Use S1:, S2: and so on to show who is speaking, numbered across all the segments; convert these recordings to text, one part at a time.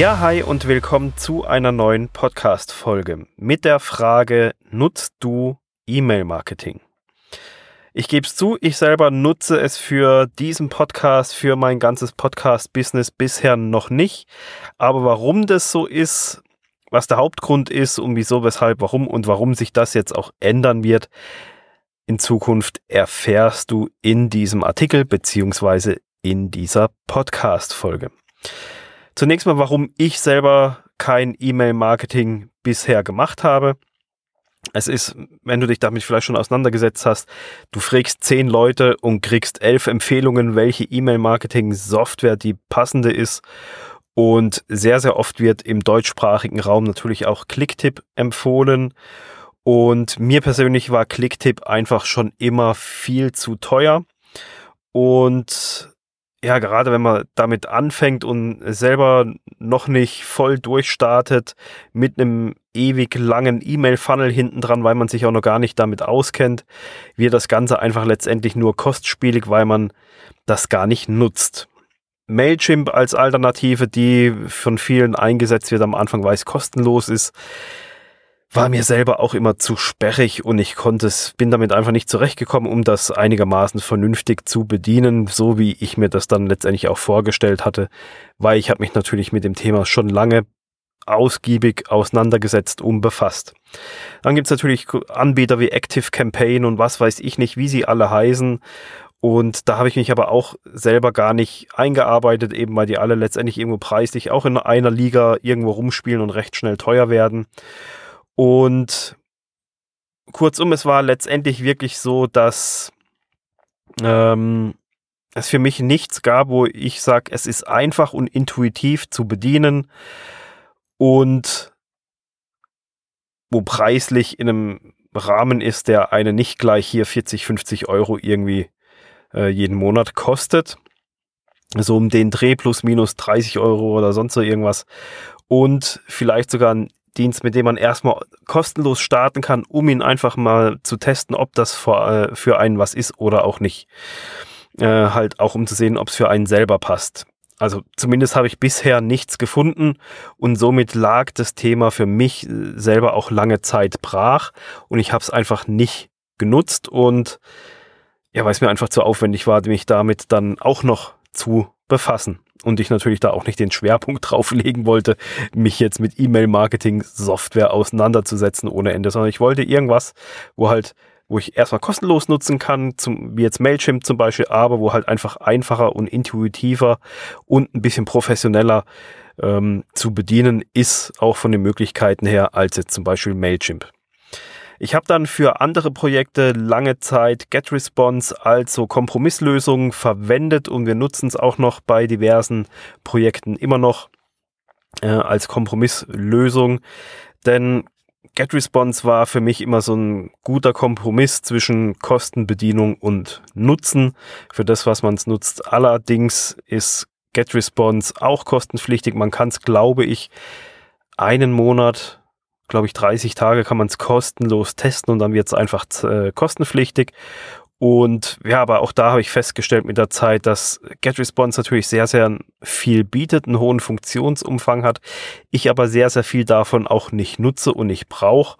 S1: Ja, hi und willkommen zu einer neuen Podcast-Folge mit der Frage, nutzt du E-Mail-Marketing? Ich gebe es zu, ich selber nutze es für diesen Podcast, für mein ganzes Podcast-Business bisher noch nicht. Aber warum das so ist, was der Hauptgrund ist und wieso, weshalb, warum und warum sich das jetzt auch ändern wird, in Zukunft erfährst du in diesem Artikel beziehungsweise in dieser Podcast-Folge. Zunächst mal, warum ich selber kein E-Mail-Marketing bisher gemacht habe. Es ist, wenn du dich damit vielleicht schon auseinandergesetzt hast, du fragst zehn Leute und kriegst elf Empfehlungen, welche E-Mail-Marketing-Software die passende ist. Und sehr, sehr oft wird im deutschsprachigen Raum natürlich auch Clicktip empfohlen. Und mir persönlich war Clicktip einfach schon immer viel zu teuer. Und ja, gerade wenn man damit anfängt und selber noch nicht voll durchstartet mit einem ewig langen E-Mail-Funnel hinten dran, weil man sich auch noch gar nicht damit auskennt, wird das Ganze einfach letztendlich nur kostspielig, weil man das gar nicht nutzt. Mailchimp als Alternative, die von vielen eingesetzt wird am Anfang, weil es kostenlos ist, war mir selber auch immer zu sperrig und ich konnte es, bin damit einfach nicht zurechtgekommen, um das einigermaßen vernünftig zu bedienen, so wie ich mir das dann letztendlich auch vorgestellt hatte, weil ich habe mich natürlich mit dem Thema schon lange ausgiebig auseinandergesetzt und befasst. Dann gibt es natürlich Anbieter wie Active Campaign und was weiß ich nicht, wie sie alle heißen. Und da habe ich mich aber auch selber gar nicht eingearbeitet, eben weil die alle letztendlich irgendwo preislich auch in einer Liga irgendwo rumspielen und recht schnell teuer werden. Und kurzum, es war letztendlich wirklich so, dass ähm, es für mich nichts gab, wo ich sage, es ist einfach und intuitiv zu bedienen und wo preislich in einem Rahmen ist, der eine nicht gleich hier 40, 50 Euro irgendwie äh, jeden Monat kostet. So um den Dreh plus minus 30 Euro oder sonst so irgendwas. Und vielleicht sogar ein Dienst, mit dem man erstmal kostenlos starten kann, um ihn einfach mal zu testen, ob das für, äh, für einen was ist oder auch nicht. Äh, halt auch um zu sehen, ob es für einen selber passt. Also zumindest habe ich bisher nichts gefunden und somit lag das Thema für mich äh, selber auch lange Zeit brach und ich habe es einfach nicht genutzt und ja, weil es mir einfach zu aufwendig war, mich damit dann auch noch zu befassen und ich natürlich da auch nicht den Schwerpunkt drauf legen wollte, mich jetzt mit E-Mail-Marketing-Software auseinanderzusetzen ohne Ende, sondern ich wollte irgendwas, wo halt, wo ich erstmal kostenlos nutzen kann, zum, wie jetzt Mailchimp zum Beispiel, aber wo halt einfach einfacher und intuitiver und ein bisschen professioneller ähm, zu bedienen ist, auch von den Möglichkeiten her, als jetzt zum Beispiel Mailchimp. Ich habe dann für andere Projekte lange Zeit GetResponse als so Kompromisslösung verwendet und wir nutzen es auch noch bei diversen Projekten immer noch äh, als Kompromisslösung. Denn GetResponse war für mich immer so ein guter Kompromiss zwischen Kostenbedienung und Nutzen für das, was man es nutzt. Allerdings ist GetResponse auch kostenpflichtig. Man kann es, glaube ich, einen Monat glaube ich, 30 Tage kann man es kostenlos testen und dann wird es einfach äh, kostenpflichtig. Und ja, aber auch da habe ich festgestellt mit der Zeit, dass GetResponse natürlich sehr, sehr viel bietet, einen hohen Funktionsumfang hat. Ich aber sehr, sehr viel davon auch nicht nutze und nicht brauche.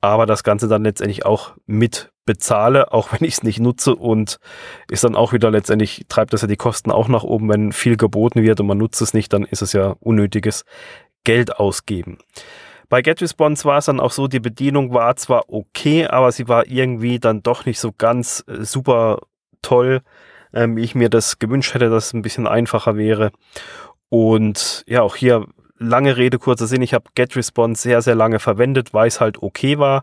S1: Aber das Ganze dann letztendlich auch mit bezahle, auch wenn ich es nicht nutze und ist dann auch wieder letztendlich, treibt das ja die Kosten auch nach oben, wenn viel geboten wird und man nutzt es nicht, dann ist es ja unnötiges Geld ausgeben. Bei GetResponse war es dann auch so, die Bedienung war zwar okay, aber sie war irgendwie dann doch nicht so ganz äh, super toll, ähm, wie ich mir das gewünscht hätte, dass es ein bisschen einfacher wäre. Und ja, auch hier lange Rede, kurzer Sinn. Ich habe GetResponse sehr, sehr lange verwendet, weil es halt okay war,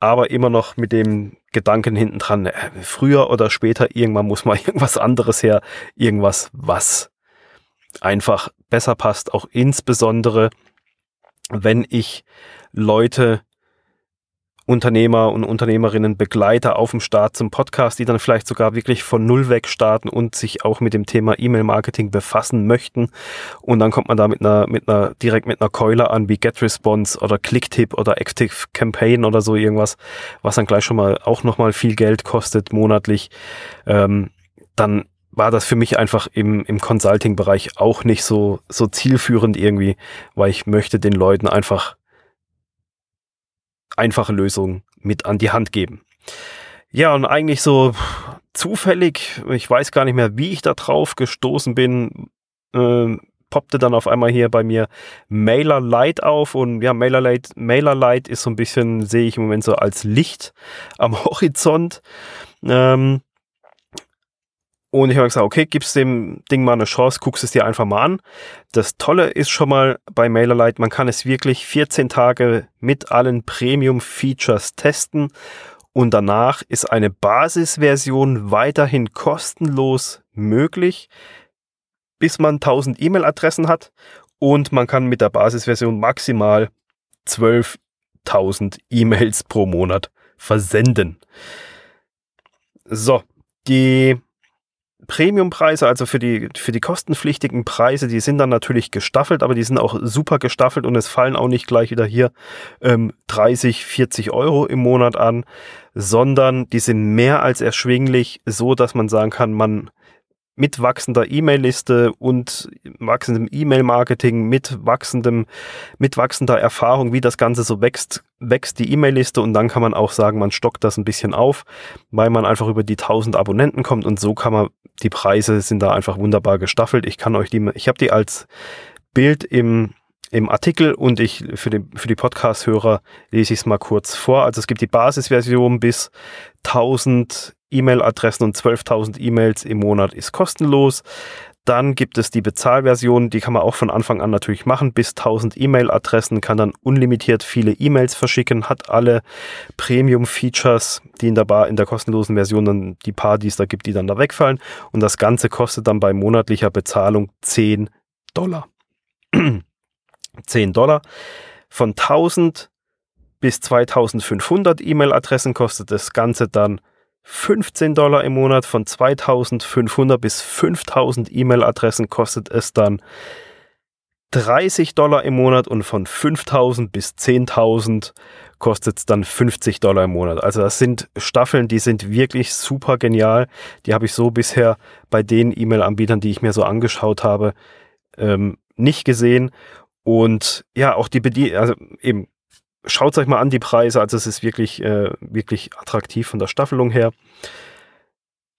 S1: aber immer noch mit dem Gedanken hinten dran, äh, früher oder später irgendwann muss mal irgendwas anderes her, irgendwas, was einfach besser passt, auch insbesondere wenn ich Leute, Unternehmer und Unternehmerinnen begleite auf dem Start zum Podcast, die dann vielleicht sogar wirklich von Null weg starten und sich auch mit dem Thema E-Mail-Marketing befassen möchten. Und dann kommt man da mit einer, mit einer, direkt mit einer Keule an wie GetResponse oder Clicktip oder Active Campaign oder so irgendwas, was dann gleich schon mal auch nochmal viel Geld kostet monatlich. Ähm, dann war das für mich einfach im, im Consulting-Bereich auch nicht so, so zielführend irgendwie, weil ich möchte den Leuten einfach einfache Lösungen mit an die Hand geben. Ja, und eigentlich so zufällig, ich weiß gar nicht mehr, wie ich da drauf gestoßen bin, äh, poppte dann auf einmal hier bei mir MailerLite auf und ja, MailerLite, MailerLite ist so ein bisschen, sehe ich im Moment so als Licht am Horizont. Ähm, und ich habe gesagt, okay, gibst dem Ding mal eine Chance, guckst es dir einfach mal an. Das Tolle ist schon mal bei MailerLite, man kann es wirklich 14 Tage mit allen Premium-Features testen und danach ist eine Basisversion weiterhin kostenlos möglich, bis man 1000 E-Mail-Adressen hat und man kann mit der Basisversion maximal 12.000 E-Mails pro Monat versenden. So, die Premiumpreise, also für die, für die kostenpflichtigen Preise, die sind dann natürlich gestaffelt, aber die sind auch super gestaffelt und es fallen auch nicht gleich wieder hier ähm, 30, 40 Euro im Monat an, sondern die sind mehr als erschwinglich, so dass man sagen kann, man mit wachsender E-Mail-Liste und wachsendem E-Mail-Marketing, mit wachsendem, mit wachsender Erfahrung, wie das Ganze so wächst, wächst die E-Mail-Liste und dann kann man auch sagen, man stockt das ein bisschen auf, weil man einfach über die 1000 Abonnenten kommt und so kann man, die Preise sind da einfach wunderbar gestaffelt. Ich kann euch die, ich habe die als Bild im, im Artikel und ich für, den, für die Podcast-Hörer lese ich es mal kurz vor. Also es gibt die Basisversion bis 1000 E-Mail-Adressen und 12.000 E-Mails im Monat ist kostenlos. Dann gibt es die Bezahlversion, die kann man auch von Anfang an natürlich machen. Bis 1000 E-Mail-Adressen kann dann unlimitiert viele E-Mails verschicken, hat alle Premium-Features, die in der, Bar, in der kostenlosen Version dann die paar, die es da gibt, die dann da wegfallen. Und das Ganze kostet dann bei monatlicher Bezahlung 10 Dollar. 10 Dollar. Von 1000 bis 2500 E-Mail-Adressen kostet das Ganze dann 15 Dollar im Monat. Von 2500 bis 5000 E-Mail-Adressen kostet es dann 30 Dollar im Monat und von 5000 bis 10.000 kostet es dann 50 Dollar im Monat. Also das sind Staffeln, die sind wirklich super genial. Die habe ich so bisher bei den E-Mail-Anbietern, die ich mir so angeschaut habe, ähm, nicht gesehen. Und ja, auch die Bedienung, also eben schaut euch mal an die Preise. Also es ist wirklich, äh, wirklich attraktiv von der Staffelung her.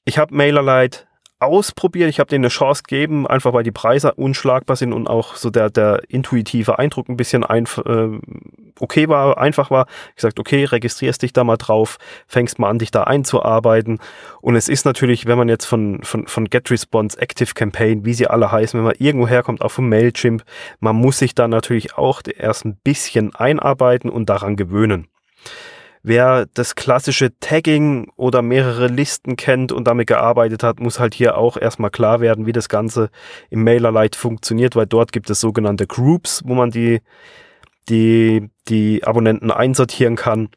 S1: Ich habe MailerLite ausprobiert. Ich habe denen eine Chance gegeben, einfach weil die Preise unschlagbar sind und auch so der, der intuitive Eindruck ein bisschen einf äh, okay war, einfach war. Ich gesagt, okay, registrierst dich da mal drauf, fängst mal an, dich da einzuarbeiten. Und es ist natürlich, wenn man jetzt von, von, von GetResponse, Active Campaign, wie sie alle heißen, wenn man irgendwo herkommt, auch vom Mailchimp, man muss sich da natürlich auch erst ein bisschen einarbeiten und daran gewöhnen. Wer das klassische Tagging oder mehrere Listen kennt und damit gearbeitet hat, muss halt hier auch erstmal klar werden, wie das Ganze im MailerLite funktioniert, weil dort gibt es sogenannte Groups, wo man die, die, die Abonnenten einsortieren kann.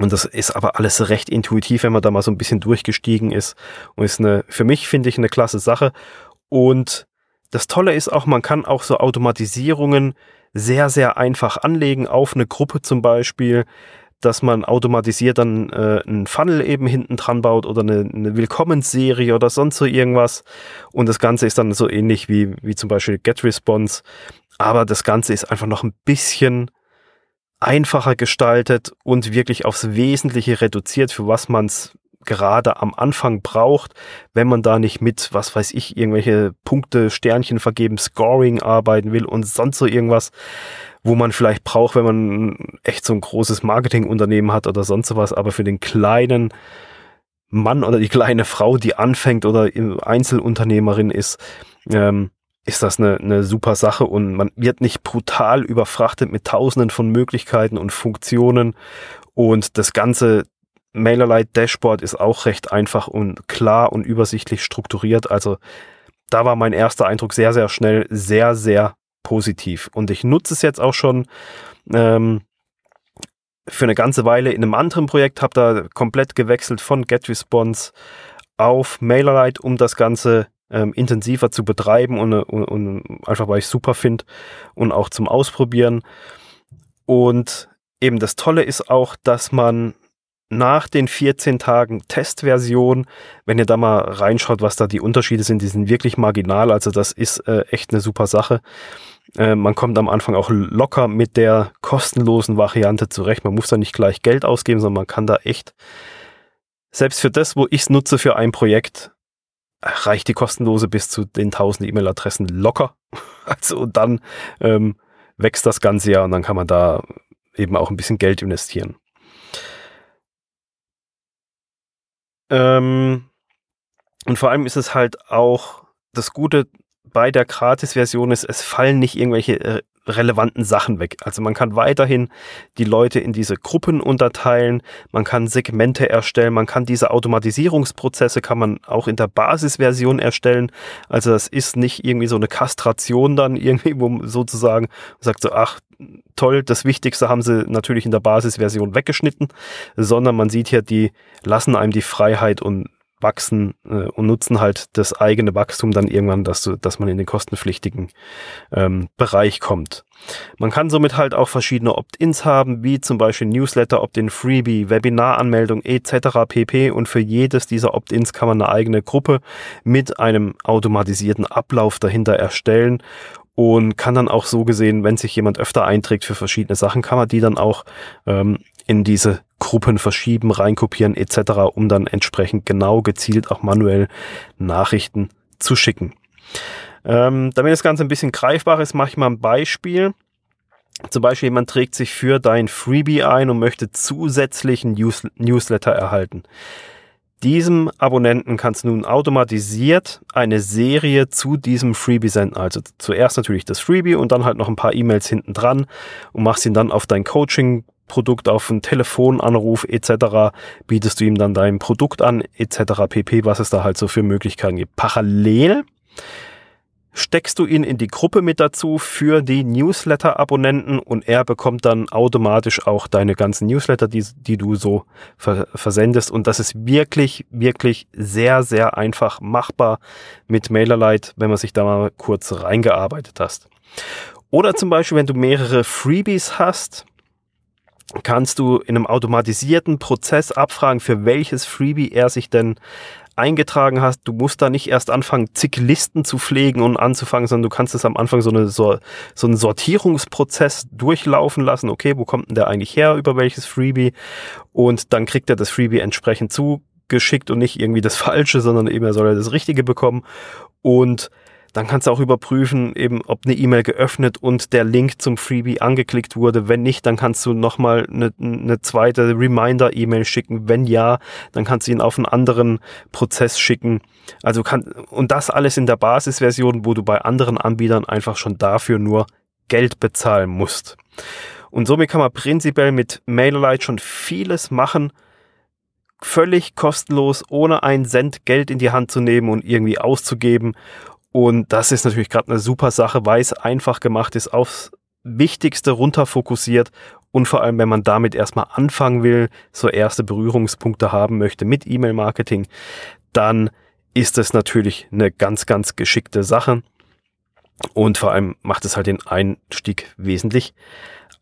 S1: Und das ist aber alles recht intuitiv, wenn man da mal so ein bisschen durchgestiegen ist. Und ist eine, für mich finde ich eine klasse Sache. Und das Tolle ist auch, man kann auch so Automatisierungen sehr, sehr einfach anlegen auf eine Gruppe zum Beispiel dass man automatisiert dann äh, einen Funnel eben hinten dran baut oder eine, eine Willkommensserie oder sonst so irgendwas. Und das Ganze ist dann so ähnlich wie, wie zum Beispiel GetResponse. Aber das Ganze ist einfach noch ein bisschen einfacher gestaltet und wirklich aufs Wesentliche reduziert, für was man es gerade am Anfang braucht, wenn man da nicht mit, was weiß ich, irgendwelche Punkte, Sternchen vergeben, Scoring arbeiten will und sonst so irgendwas wo man vielleicht braucht, wenn man echt so ein großes Marketingunternehmen hat oder sonst sowas, aber für den kleinen Mann oder die kleine Frau, die anfängt oder Einzelunternehmerin ist, ähm, ist das eine, eine super Sache und man wird nicht brutal überfrachtet mit tausenden von Möglichkeiten und Funktionen und das ganze MailerLite Dashboard ist auch recht einfach und klar und übersichtlich strukturiert. Also da war mein erster Eindruck sehr, sehr schnell, sehr, sehr positiv. Und ich nutze es jetzt auch schon ähm, für eine ganze Weile in einem anderen Projekt, habe da komplett gewechselt von GetResponse auf MailerLite, um das Ganze ähm, intensiver zu betreiben und, und, und einfach weil ich super finde und auch zum Ausprobieren. Und eben das Tolle ist auch, dass man nach den 14 Tagen Testversion, wenn ihr da mal reinschaut, was da die Unterschiede sind, die sind wirklich marginal. Also das ist äh, echt eine super Sache. Äh, man kommt am Anfang auch locker mit der kostenlosen Variante zurecht. Man muss da nicht gleich Geld ausgeben, sondern man kann da echt, selbst für das, wo ich es nutze für ein Projekt, reicht die kostenlose bis zu den 1000 E-Mail-Adressen locker. Also und dann ähm, wächst das ganze Jahr und dann kann man da eben auch ein bisschen Geld investieren. Ähm, und vor allem ist es halt auch das Gute bei der Gratis-Version ist, es fallen nicht irgendwelche äh, relevanten Sachen weg. Also man kann weiterhin die Leute in diese Gruppen unterteilen, man kann Segmente erstellen, man kann diese Automatisierungsprozesse kann man auch in der Basisversion erstellen. Also das ist nicht irgendwie so eine Kastration dann irgendwie, wo sozusagen sagt so, ach toll, das Wichtigste haben sie natürlich in der Basisversion weggeschnitten, sondern man sieht hier, die lassen einem die Freiheit und wachsen äh, und nutzen halt das eigene Wachstum dann irgendwann, dass, dass man in den kostenpflichtigen ähm, Bereich kommt. Man kann somit halt auch verschiedene Opt-ins haben, wie zum Beispiel Newsletter, Opt-in Freebie, Webinaranmeldung etc. pp. Und für jedes dieser Opt-ins kann man eine eigene Gruppe mit einem automatisierten Ablauf dahinter erstellen und kann dann auch so gesehen, wenn sich jemand öfter einträgt für verschiedene Sachen, kann man die dann auch ähm, in diese Gruppen verschieben, reinkopieren etc., um dann entsprechend genau gezielt auch manuell Nachrichten zu schicken. Ähm, damit das Ganze ein bisschen greifbar ist, mache ich mal ein Beispiel. Zum Beispiel jemand trägt sich für dein Freebie ein und möchte zusätzlichen News Newsletter erhalten. Diesem Abonnenten kannst du nun automatisiert eine Serie zu diesem Freebie senden. Also zuerst natürlich das Freebie und dann halt noch ein paar E-Mails hinten dran und machst ihn dann auf dein Coaching Produkt auf einen Telefonanruf etc. bietest du ihm dann dein Produkt an etc. pp, was es da halt so für Möglichkeiten gibt. Parallel steckst du ihn in die Gruppe mit dazu für die Newsletter-Abonnenten und er bekommt dann automatisch auch deine ganzen Newsletter, die, die du so ver versendest. Und das ist wirklich, wirklich sehr, sehr einfach machbar mit MailerLite, wenn man sich da mal kurz reingearbeitet hast. Oder zum Beispiel, wenn du mehrere Freebies hast, kannst du in einem automatisierten Prozess abfragen, für welches Freebie er sich denn eingetragen hast. Du musst da nicht erst anfangen, zig Listen zu pflegen und anzufangen, sondern du kannst es am Anfang so, eine, so, so einen Sortierungsprozess durchlaufen lassen. Okay, wo kommt denn der eigentlich her, über welches Freebie? Und dann kriegt er das Freebie entsprechend zugeschickt und nicht irgendwie das Falsche, sondern eben er soll das Richtige bekommen. Und dann kannst du auch überprüfen, eben, ob eine E-Mail geöffnet und der Link zum Freebie angeklickt wurde. Wenn nicht, dann kannst du nochmal eine, eine zweite Reminder-E-Mail schicken. Wenn ja, dann kannst du ihn auf einen anderen Prozess schicken. Also kann, und das alles in der Basisversion, wo du bei anderen Anbietern einfach schon dafür nur Geld bezahlen musst. Und somit kann man prinzipiell mit MailerLite schon vieles machen, völlig kostenlos, ohne einen Cent Geld in die Hand zu nehmen und irgendwie auszugeben. Und das ist natürlich gerade eine super Sache, weil es einfach gemacht ist, aufs Wichtigste runterfokussiert und vor allem, wenn man damit erstmal anfangen will, so erste Berührungspunkte haben möchte mit E-Mail-Marketing, dann ist es natürlich eine ganz, ganz geschickte Sache. Und vor allem macht es halt den Einstieg wesentlich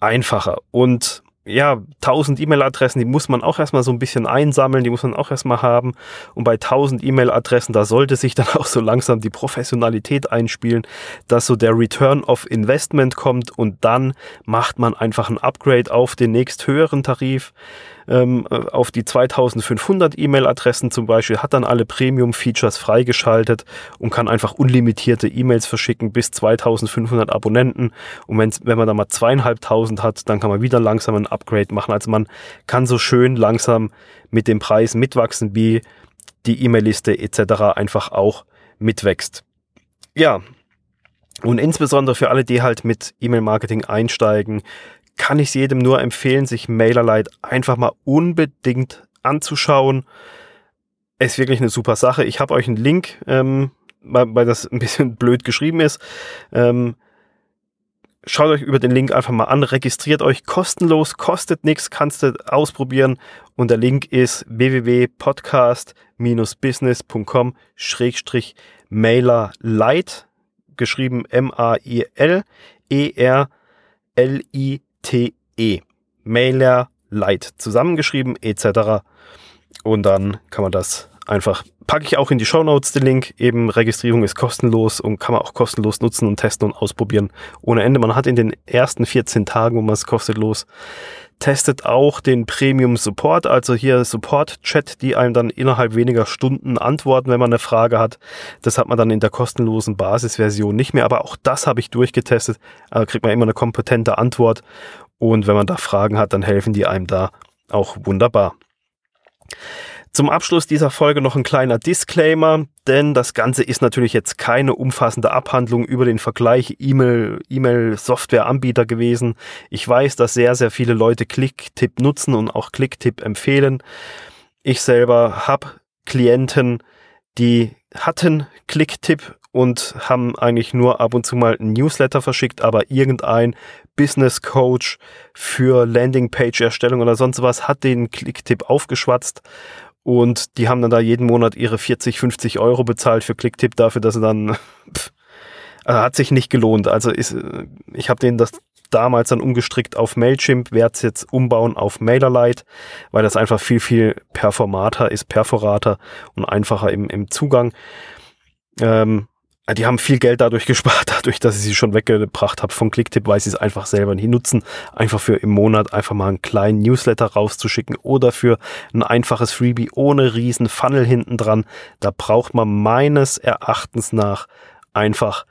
S1: einfacher. Und ja, 1000 E-Mail-Adressen, die muss man auch erstmal so ein bisschen einsammeln, die muss man auch erstmal haben. Und bei 1000 E-Mail-Adressen, da sollte sich dann auch so langsam die Professionalität einspielen, dass so der Return of Investment kommt und dann macht man einfach ein Upgrade auf den nächst höheren Tarif ähm, äh, auf die 2500 E-Mail-Adressen zum Beispiel, hat dann alle Premium-Features freigeschaltet und kann einfach unlimitierte E-Mails verschicken bis 2500 Abonnenten. Und wenn, wenn man da mal zweieinhalbtausend hat, dann kann man wieder langsam ein Upgrade machen. Also man kann so schön langsam mit dem Preis mitwachsen, wie die E-Mail-Liste etc. einfach auch mitwächst. Ja, und insbesondere für alle, die halt mit E-Mail-Marketing einsteigen, kann ich es jedem nur empfehlen, sich MailerLite einfach mal unbedingt anzuschauen. Ist wirklich eine super Sache. Ich habe euch einen Link, ähm, weil, weil, das ein bisschen blöd geschrieben ist. Ähm, schaut euch über den Link einfach mal an, registriert euch kostenlos, kostet nichts, kannst du ausprobieren. Und der Link ist www.podcast-business.com MailerLite, geschrieben M-A-I-L-E-R-L-I-T TE. Mailer Light zusammengeschrieben etc. Und dann kann man das einfach, packe ich auch in die Show Notes den Link. Eben Registrierung ist kostenlos und kann man auch kostenlos nutzen und testen und ausprobieren ohne Ende. Man hat in den ersten 14 Tagen, wo man es kostenlos testet, auch den Premium Support, also hier Support Chat, die einem dann innerhalb weniger Stunden antworten, wenn man eine Frage hat. Das hat man dann in der kostenlosen Basisversion nicht mehr, aber auch das habe ich durchgetestet. Also kriegt man immer eine kompetente Antwort und wenn man da Fragen hat, dann helfen die einem da auch wunderbar. Zum Abschluss dieser Folge noch ein kleiner Disclaimer, denn das Ganze ist natürlich jetzt keine umfassende Abhandlung über den Vergleich E-Mail, E-Mail-Software-Anbieter gewesen. Ich weiß, dass sehr, sehr viele Leute Clicktip nutzen und auch Clicktip empfehlen. Ich selber habe Klienten, die hatten Clicktip und haben eigentlich nur ab und zu mal ein Newsletter verschickt, aber irgendein Business Coach für Landingpage-Erstellung oder sonst was hat den Clicktip aufgeschwatzt und die haben dann da jeden Monat ihre 40, 50 Euro bezahlt für Clicktip dafür, dass sie dann, pff, also hat sich nicht gelohnt. Also ist, ich habe denen das damals dann umgestrickt auf Mailchimp, werde es jetzt umbauen auf MailerLite, weil das einfach viel, viel performater ist, perforater und einfacher im, im Zugang. Ähm, die haben viel Geld dadurch gespart, dadurch, dass ich sie schon weggebracht habe von Clicktip, weil sie es einfach selber nicht nutzen. Einfach für im Monat einfach mal einen kleinen Newsletter rauszuschicken oder für ein einfaches Freebie ohne riesen Funnel hinten dran. Da braucht man meines Erachtens nach einfach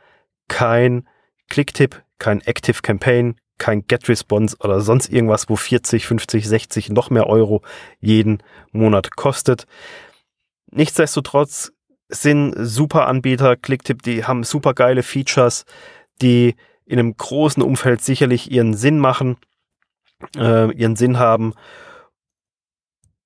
S1: kein Clicktip, kein Active Campaign, kein Get Response oder sonst irgendwas, wo 40, 50, 60 noch mehr Euro jeden Monat kostet. Nichtsdestotrotz sind super Anbieter, Clicktip, die haben super geile Features, die in einem großen Umfeld sicherlich ihren Sinn machen, äh, ihren Sinn haben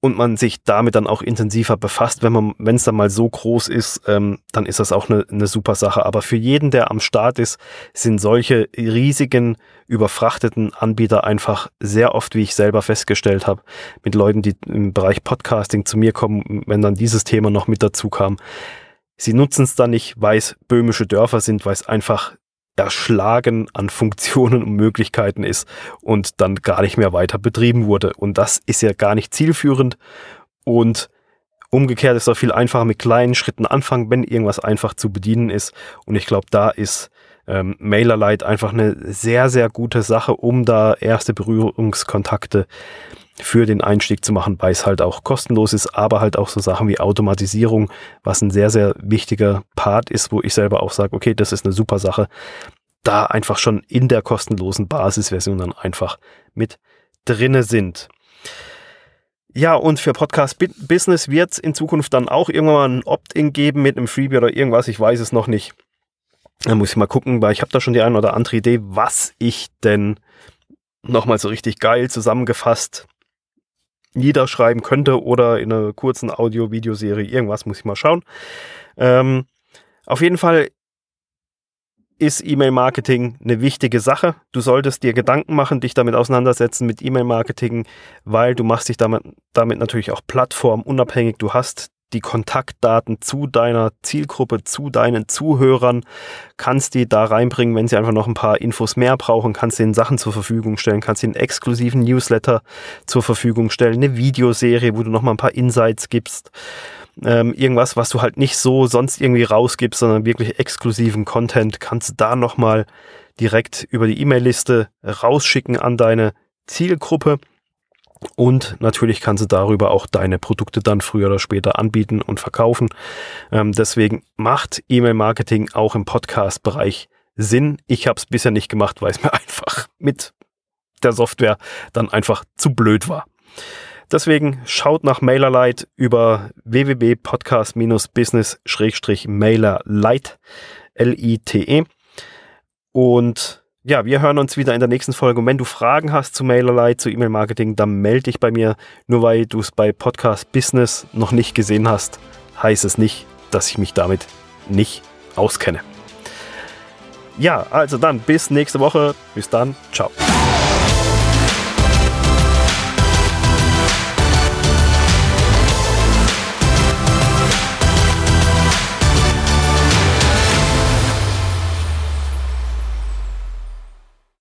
S1: und man sich damit dann auch intensiver befasst, wenn man, wenn es dann mal so groß ist, ähm, dann ist das auch eine, eine super Sache. Aber für jeden, der am Start ist, sind solche riesigen, überfrachteten Anbieter einfach sehr oft, wie ich selber festgestellt habe, mit Leuten, die im Bereich Podcasting zu mir kommen, wenn dann dieses Thema noch mit dazu kam. Sie nutzen es dann nicht, weil es böhmische Dörfer sind, weil es einfach erschlagen an Funktionen und Möglichkeiten ist und dann gar nicht mehr weiter betrieben wurde. Und das ist ja gar nicht zielführend. Und umgekehrt ist es auch viel einfacher mit kleinen Schritten anfangen, wenn irgendwas einfach zu bedienen ist. Und ich glaube, da ist ähm, MailerLite einfach eine sehr, sehr gute Sache, um da erste Berührungskontakte für den Einstieg zu machen, weil es halt auch kostenlos ist, aber halt auch so Sachen wie Automatisierung, was ein sehr, sehr wichtiger Part ist, wo ich selber auch sage, okay, das ist eine super Sache, da einfach schon in der kostenlosen Basisversion dann einfach mit drinne sind. Ja, und für Podcast Business wird es in Zukunft dann auch irgendwann mal ein Opt-in geben mit einem Freebie oder irgendwas, ich weiß es noch nicht. Da muss ich mal gucken, weil ich habe da schon die eine oder andere Idee, was ich denn nochmal so richtig geil zusammengefasst niederschreiben könnte oder in einer kurzen Audio-Videoserie. Irgendwas muss ich mal schauen. Ähm, auf jeden Fall ist E-Mail-Marketing eine wichtige Sache. Du solltest dir Gedanken machen, dich damit auseinandersetzen mit E-Mail-Marketing, weil du machst dich damit, damit natürlich auch plattformunabhängig. Du hast die Kontaktdaten zu deiner Zielgruppe, zu deinen Zuhörern, kannst die da reinbringen, wenn sie einfach noch ein paar Infos mehr brauchen, kannst ihnen Sachen zur Verfügung stellen, kannst ihnen exklusiven Newsletter zur Verfügung stellen, eine Videoserie, wo du noch mal ein paar Insights gibst, ähm, irgendwas, was du halt nicht so sonst irgendwie rausgibst, sondern wirklich exklusiven Content, kannst du da noch mal direkt über die E-Mail-Liste rausschicken an deine Zielgruppe und natürlich kannst du darüber auch deine Produkte dann früher oder später anbieten und verkaufen. Ähm, deswegen macht E-Mail-Marketing auch im Podcast-Bereich Sinn. Ich habe es bisher nicht gemacht, weil es mir einfach mit der Software dann einfach zu blöd war. Deswegen schaut nach MailerLite über www.podcast-business-mailerlite, L-I-T-E. Und ja, wir hören uns wieder in der nächsten Folge. Und wenn du Fragen hast zu Mailerlei, zu E-Mail-Marketing, dann melde dich bei mir. Nur weil du es bei Podcast Business noch nicht gesehen hast, heißt es nicht, dass ich mich damit nicht auskenne. Ja, also dann bis nächste Woche. Bis dann. Ciao.